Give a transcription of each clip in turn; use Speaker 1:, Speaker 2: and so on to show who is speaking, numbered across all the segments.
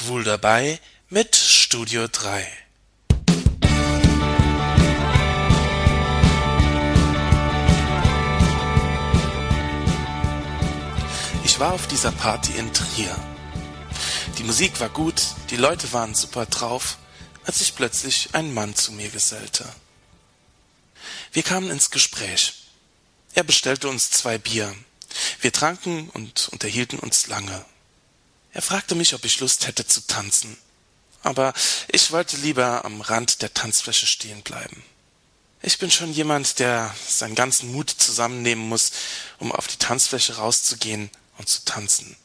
Speaker 1: Schwul dabei mit Studio 3. Ich war auf dieser Party in Trier. Die Musik war gut, die Leute waren super drauf, als sich plötzlich ein Mann zu mir gesellte. Wir kamen ins Gespräch. Er bestellte uns zwei Bier. Wir tranken und unterhielten uns lange. Er fragte mich, ob ich Lust hätte zu tanzen. Aber ich wollte lieber am Rand der Tanzfläche stehen bleiben. Ich bin schon jemand, der seinen ganzen Mut zusammennehmen muss, um auf die Tanzfläche rauszugehen und zu tanzen.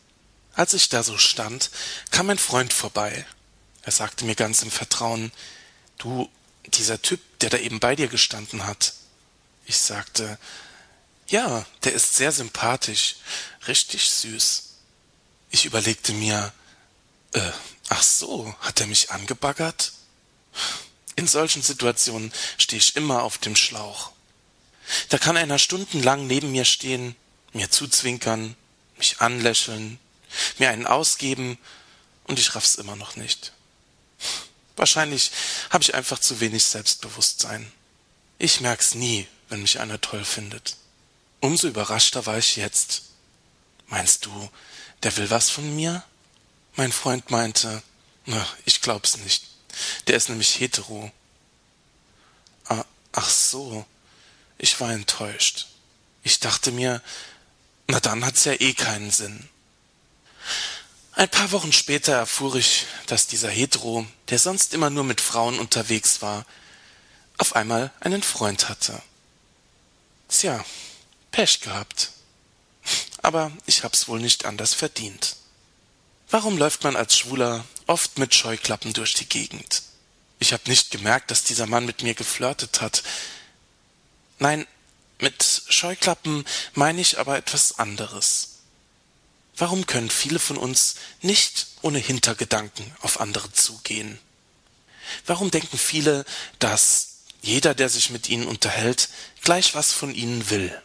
Speaker 1: Als ich da so stand, kam ein Freund vorbei. Er sagte mir ganz im Vertrauen, du, dieser Typ, der da eben bei dir gestanden hat. Ich sagte, ja, der ist sehr sympathisch, richtig süß. Ich überlegte mir, äh, ach so, hat er mich angebaggert? In solchen Situationen stehe ich immer auf dem Schlauch. Da kann einer stundenlang neben mir stehen, mir zuzwinkern, mich anlächeln, mir einen ausgeben, und ich raff's immer noch nicht. Wahrscheinlich habe ich einfach zu wenig Selbstbewusstsein. Ich merk's nie, wenn mich einer toll findet. Umso überraschter war ich jetzt. Meinst du, der will was von mir? Mein Freund meinte, na, ich glaub's nicht. Der ist nämlich hetero. Ah, ach so. Ich war enttäuscht. Ich dachte mir, na dann hat's ja eh keinen Sinn. Ein paar Wochen später erfuhr ich, dass dieser Hetero, der sonst immer nur mit Frauen unterwegs war, auf einmal einen Freund hatte. Tja, Pech gehabt. Aber ich hab's wohl nicht anders verdient. Warum läuft man als Schwuler oft mit Scheuklappen durch die Gegend? Ich hab nicht gemerkt, dass dieser Mann mit mir geflirtet hat. Nein, mit Scheuklappen meine ich aber etwas anderes. Warum können viele von uns nicht ohne Hintergedanken auf andere zugehen? Warum denken viele, dass jeder, der sich mit ihnen unterhält, gleich was von ihnen will?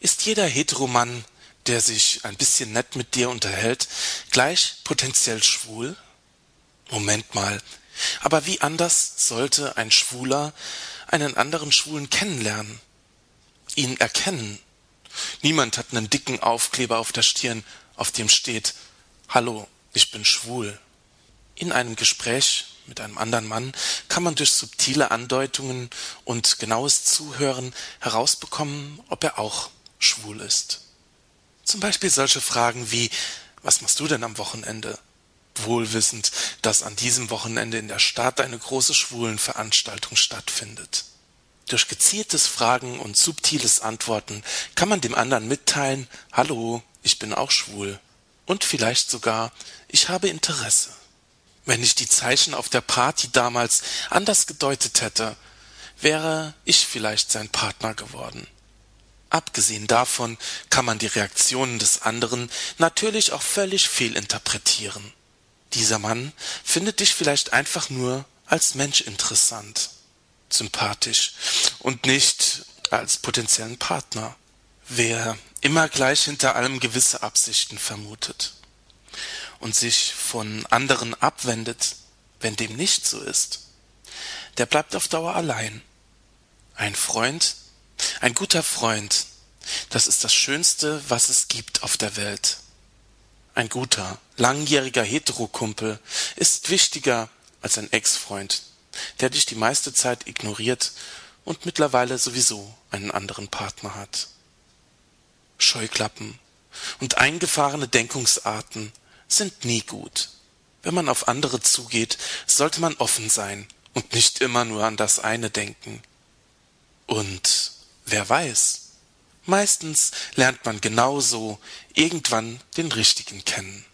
Speaker 1: Ist jeder Heteromann, der sich ein bisschen nett mit dir unterhält, gleich potenziell schwul? Moment mal. Aber wie anders sollte ein Schwuler einen anderen Schwulen kennenlernen? Ihn erkennen? Niemand hat einen dicken Aufkleber auf der Stirn, auf dem steht Hallo, ich bin schwul. In einem Gespräch mit einem anderen Mann kann man durch subtile Andeutungen und genaues Zuhören herausbekommen, ob er auch schwul ist. Zum Beispiel solche Fragen wie Was machst du denn am Wochenende? Wohlwissend, dass an diesem Wochenende in der Stadt eine große Schwulenveranstaltung stattfindet. Durch gezieltes Fragen und subtiles Antworten kann man dem anderen mitteilen, hallo, ich bin auch schwul. Und vielleicht sogar, ich habe Interesse. Wenn ich die Zeichen auf der Party damals anders gedeutet hätte, wäre ich vielleicht sein Partner geworden. Abgesehen davon kann man die Reaktionen des anderen natürlich auch völlig fehlinterpretieren. Dieser Mann findet dich vielleicht einfach nur als Mensch interessant sympathisch und nicht als potenziellen Partner. Wer immer gleich hinter allem gewisse Absichten vermutet und sich von anderen abwendet, wenn dem nicht so ist, der bleibt auf Dauer allein. Ein Freund, ein guter Freund, das ist das Schönste, was es gibt auf der Welt. Ein guter, langjähriger Heterokumpel ist wichtiger als ein Ex-Freund, der dich die meiste Zeit ignoriert und mittlerweile sowieso einen anderen Partner hat. Scheuklappen und eingefahrene Denkungsarten sind nie gut. Wenn man auf andere zugeht, sollte man offen sein und nicht immer nur an das eine denken. Und wer weiß, meistens lernt man genauso irgendwann den richtigen kennen.